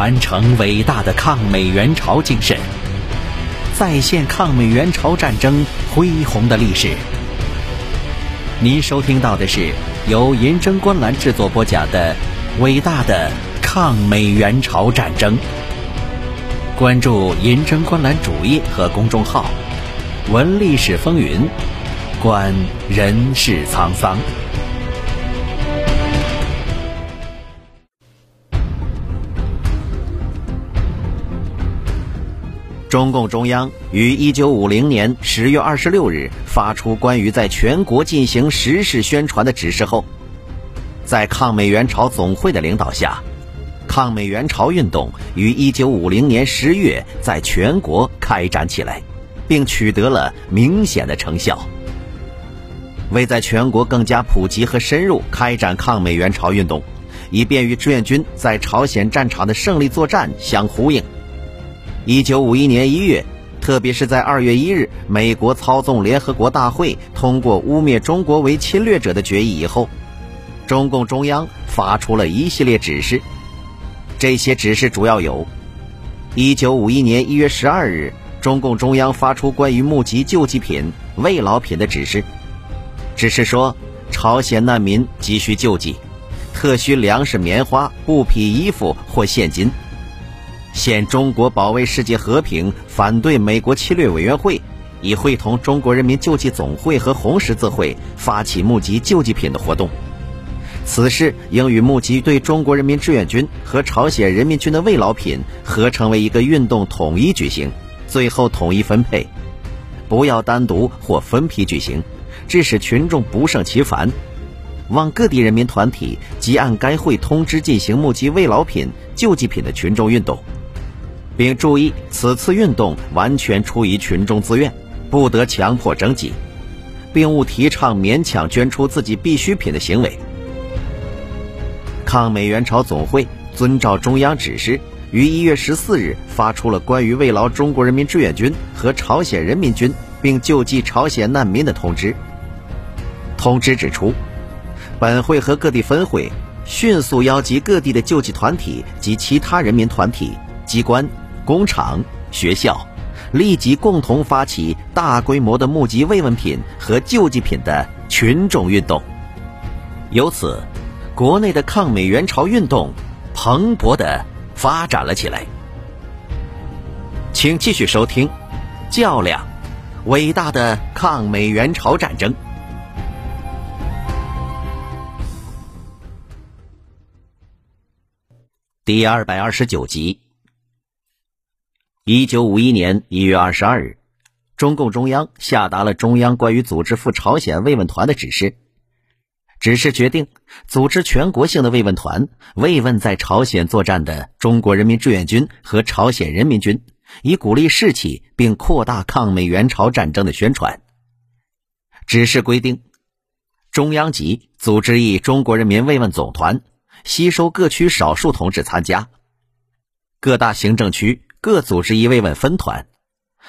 传承伟大的抗美援朝精神，再现抗美援朝战争恢宏的历史。您收听到的是由银针观澜制作播讲的《伟大的抗美援朝战争》。关注银针观澜主页和公众号，闻历史风云，观人世沧桑。中共中央于一九五零年十月二十六日发出关于在全国进行时事宣传的指示后，在抗美援朝总会的领导下，抗美援朝运动于一九五零年十月在全国开展起来，并取得了明显的成效。为在全国更加普及和深入开展抗美援朝运动，以便与志愿军在朝鲜战场的胜利作战相呼应。一九五一年一月，特别是在二月一日，美国操纵联合国大会通过污蔑中国为侵略者的决议以后，中共中央发出了一系列指示。这些指示主要有：一九五一年一月十二日，中共中央发出关于募集救济品、慰劳品的指示，指示说，朝鲜难民急需救济，特需粮食、棉花、布匹、衣服或现金。现中国保卫世界和平、反对美国侵略委员会已会同中国人民救济总会和红十字会发起募集救济品的活动。此事应与募集对中国人民志愿军和朝鲜人民军的慰劳品合成为一个运动，统一举行，最后统一分配，不要单独或分批举行，致使群众不胜其烦。望各地人民团体即按该会通知进行募集慰劳品、救济品的群众运动。并注意，此次运动完全出于群众自愿，不得强迫征集，并勿提倡勉强捐出自己必需品的行为。抗美援朝总会遵照中央指示，于一月十四日发出了关于慰劳中国人民志愿军和朝鲜人民军并救济朝鲜难民的通知。通知指出，本会和各地分会迅速邀集各地的救济团体及其他人民团体、机关。工厂、学校立即共同发起大规模的募集慰问品和救济品的群众运动，由此，国内的抗美援朝运动蓬勃的发展了起来。请继续收听《较量：伟大的抗美援朝战争》第二百二十九集。一九五一年一月二十二日，中共中央下达了中央关于组织赴朝鲜慰问团的指示。指示决定组织全国性的慰问团，慰问在朝鲜作战的中国人民志愿军和朝鲜人民军，以鼓励士气，并扩大抗美援朝战争的宣传。指示规定，中央级组织一中国人民慰问总团，吸收各区少数同志参加，各大行政区。各组织一慰问分团，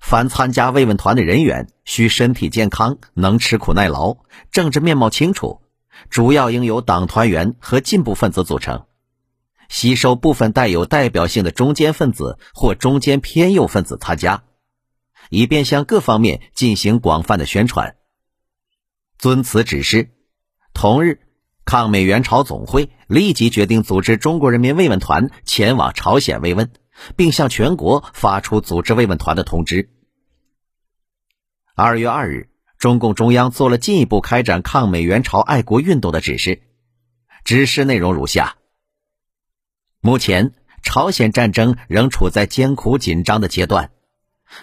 凡参加慰问团的人员需身体健康、能吃苦耐劳、政治面貌清楚，主要应由党团员和进步分子组成，吸收部分带有代表性的中间分子或中间偏右分子参加，以便向各方面进行广泛的宣传。遵此指示，同日，抗美援朝总会立即决定组织中国人民慰问团前往朝鲜慰问。并向全国发出组织慰问团的通知。二月二日，中共中央做了进一步开展抗美援朝爱国运动的指示。指示内容如下：目前，朝鲜战争仍处在艰苦紧张的阶段。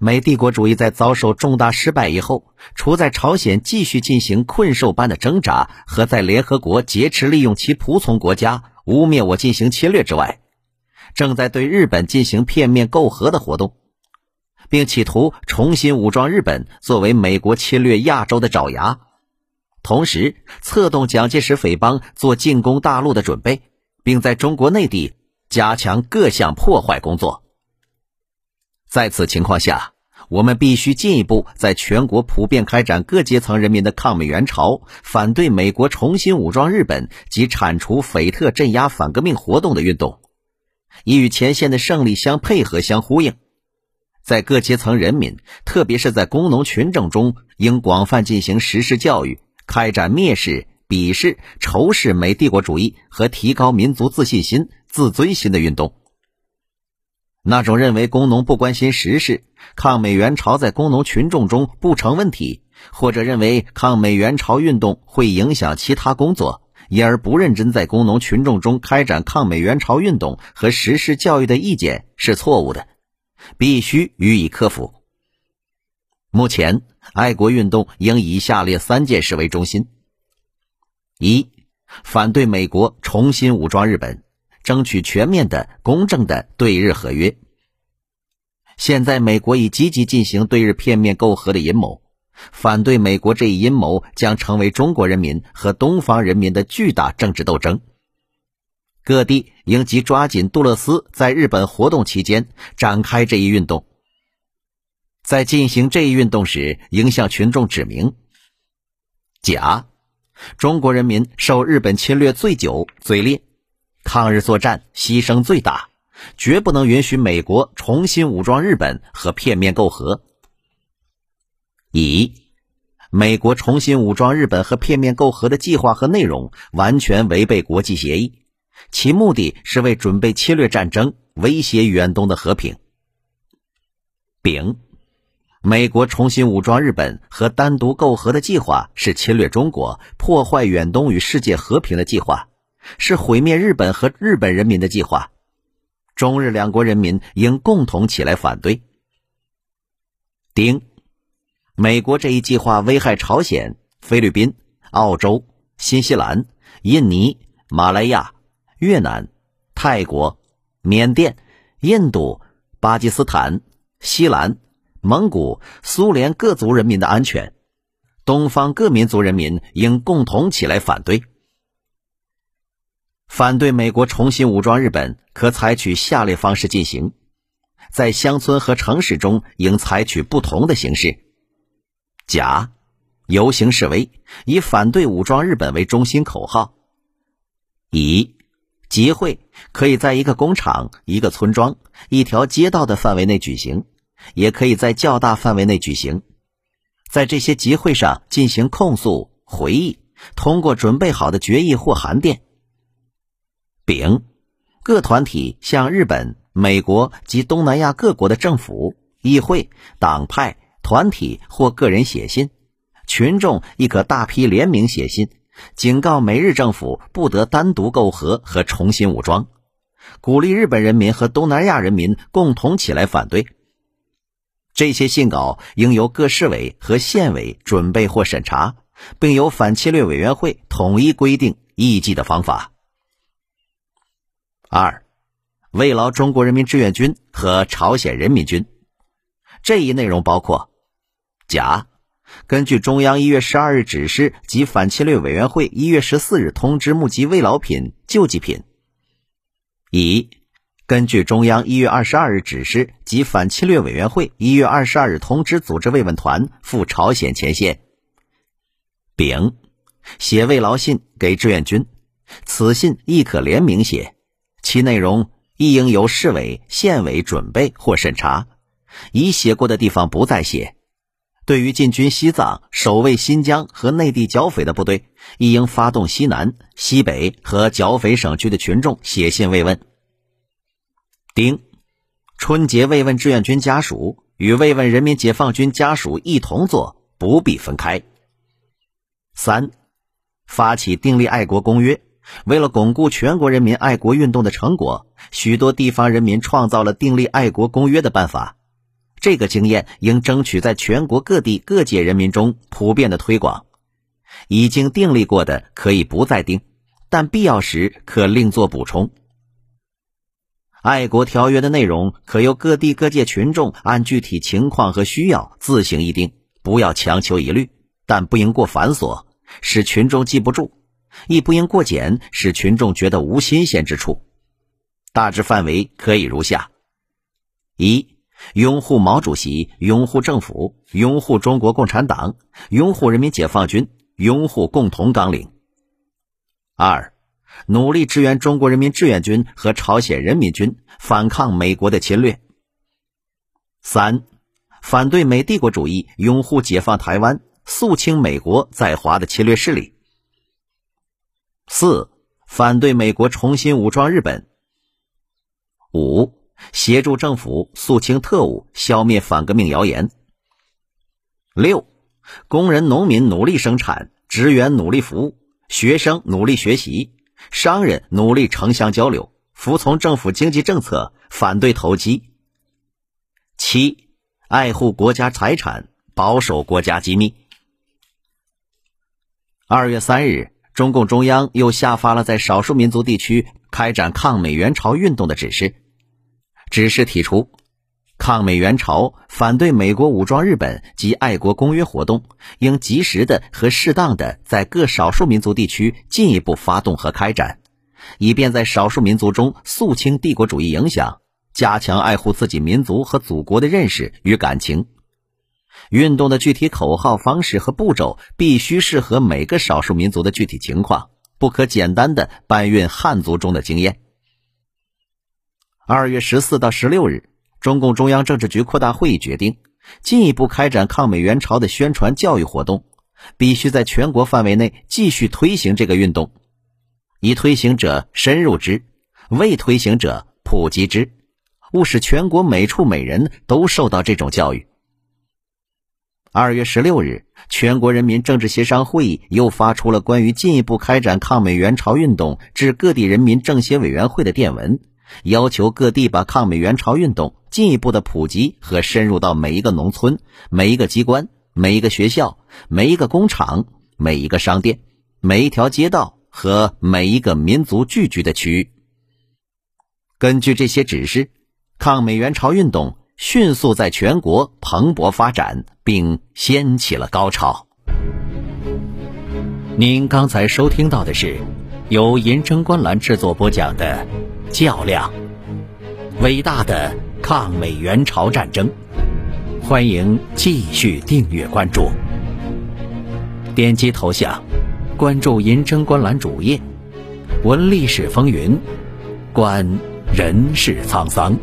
美帝国主义在遭受重大失败以后，除在朝鲜继续进行困兽般的挣扎和在联合国劫持利用其仆从国家污蔑我进行侵略之外，正在对日本进行片面媾和的活动，并企图重新武装日本，作为美国侵略亚洲的爪牙，同时策动蒋介石匪帮做进攻大陆的准备，并在中国内地加强各项破坏工作。在此情况下，我们必须进一步在全国普遍开展各阶层人民的抗美援朝、反对美国重新武装日本及铲除匪特镇压反革命活动的运动。以与前线的胜利相配合、相呼应。在各阶层人民，特别是在工农群众中，应广泛进行实施教育，开展蔑视、鄙视、仇视美帝国主义和提高民族自信心、自尊心的运动。那种认为工农不关心时事、抗美援朝在工农群众中不成问题，或者认为抗美援朝运动会影响其他工作，因而不认真在工农群众中开展抗美援朝运动和实施教育的意见是错误的。必须予以克服。目前，爱国运动应以下列三件事为中心：一、反对美国重新武装日本，争取全面的、公正的对日合约。现在，美国已积极进行对日片面媾和的阴谋，反对美国这一阴谋将成为中国人民和东方人民的巨大政治斗争。各地应即抓紧杜勒斯在日本活动期间展开这一运动。在进行这一运动时，应向群众指明：甲，中国人民受日本侵略最久最烈，抗日作战牺牲最大，绝不能允许美国重新武装日本和片面媾和。乙，美国重新武装日本和片面媾和的计划和内容完全违背国际协议。其目的是为准备侵略战争，威胁远东的和平。丙，美国重新武装日本和单独媾和的计划是侵略中国、破坏远东与世界和平的计划，是毁灭日本和日本人民的计划。中日两国人民应共同起来反对。丁，美国这一计划危害朝鲜、菲律宾、澳洲、新西兰、印尼、马来亚。越南、泰国、缅甸、印度、巴基斯坦、西兰、蒙古、苏联各族人民的安全，东方各民族人民应共同起来反对。反对美国重新武装日本，可采取下列方式进行：在乡村和城市中，应采取不同的形式。甲、游行示威，以反对武装日本为中心口号。乙。集会可以在一个工厂、一个村庄、一条街道的范围内举行，也可以在较大范围内举行。在这些集会上进行控诉、回忆，通过准备好的决议或函电。丙，各团体向日本、美国及东南亚各国的政府、议会、党派、团体或个人写信，群众亦可大批联名写信。警告美日政府不得单独媾和和重新武装，鼓励日本人民和东南亚人民共同起来反对。这些信稿应由各市委和县委准备或审查，并由反侵略委员会统一规定议记的方法。二，慰劳中国人民志愿军和朝鲜人民军。这一内容包括：甲。根据中央一月十二日指示及反侵略委员会一月十四日通知募集慰劳品、救济品；乙，根据中央一月二十二日指示及反侵略委员会一月二十二日通知组织慰问团赴朝鲜前线；丙，写慰劳信给志愿军，此信亦可联名写，其内容亦应由市委、县委准备或审查，已写过的地方不再写。对于进军西藏、守卫新疆和内地剿匪的部队，亦应发动西南、西北和剿匪省区的群众写信慰问。丁，春节慰问志愿军家属与慰问人民解放军家属一同做，不必分开。三，发起订立爱国公约。为了巩固全国人民爱国运动的成果，许多地方人民创造了订立爱国公约的办法。这个经验应争取在全国各地各界人民中普遍的推广。已经订立过的可以不再订，但必要时可另作补充。爱国条约的内容可由各地各界群众按具体情况和需要自行议定，不要强求一律，但不应过繁琐，使群众记不住；亦不应过简，使群众觉得无新鲜之处。大致范围可以如下：一。拥护毛主席，拥护政府，拥护中国共产党，拥护人民解放军，拥护共同纲领。二，努力支援中国人民志愿军和朝鲜人民军反抗美国的侵略。三，反对美帝国主义，拥护解放台湾，肃清美国在华的侵略势力。四，反对美国重新武装日本。五，协助政府肃清特务，消灭反革命谣言。六，工人农民努力生产，职员努力服务，学生努力学习，商人努力城乡交流，服从政府经济政策，反对投机。七，爱护国家财产，保守国家机密。二月三日，中共中央又下发了在少数民族地区开展抗美援朝运动的指示。指示提出，抗美援朝、反对美国武装日本及爱国公约活动，应及时的和适当的在各少数民族地区进一步发动和开展，以便在少数民族中肃清帝国主义影响。加强爱护自己民族和祖国的认识与感情。运动的具体口号、方式和步骤必须适合每个少数民族的具体情况，不可简单的搬运汉族中的经验。二月十四到十六日，中共中央政治局扩大会议决定，进一步开展抗美援朝的宣传教育活动，必须在全国范围内继续推行这个运动，以推行者深入之，未推行者普及之。务使全国每处每人都受到这种教育。二月十六日，全国人民政治协商会议又发出了关于进一步开展抗美援朝运动至各地人民政协委员会的电文，要求各地把抗美援朝运动进一步的普及和深入到每一个农村、每一个机关、每一个学校、每一个工厂、每一个商店、每一条街道和每一个民族聚居的区域。根据这些指示。抗美援朝运动迅速在全国蓬勃发展，并掀起了高潮。您刚才收听到的是由银针观澜制作播讲的《较量：伟大的抗美援朝战争》，欢迎继续订阅关注，点击头像关注银针观澜主页，闻历史风云，观人世沧桑。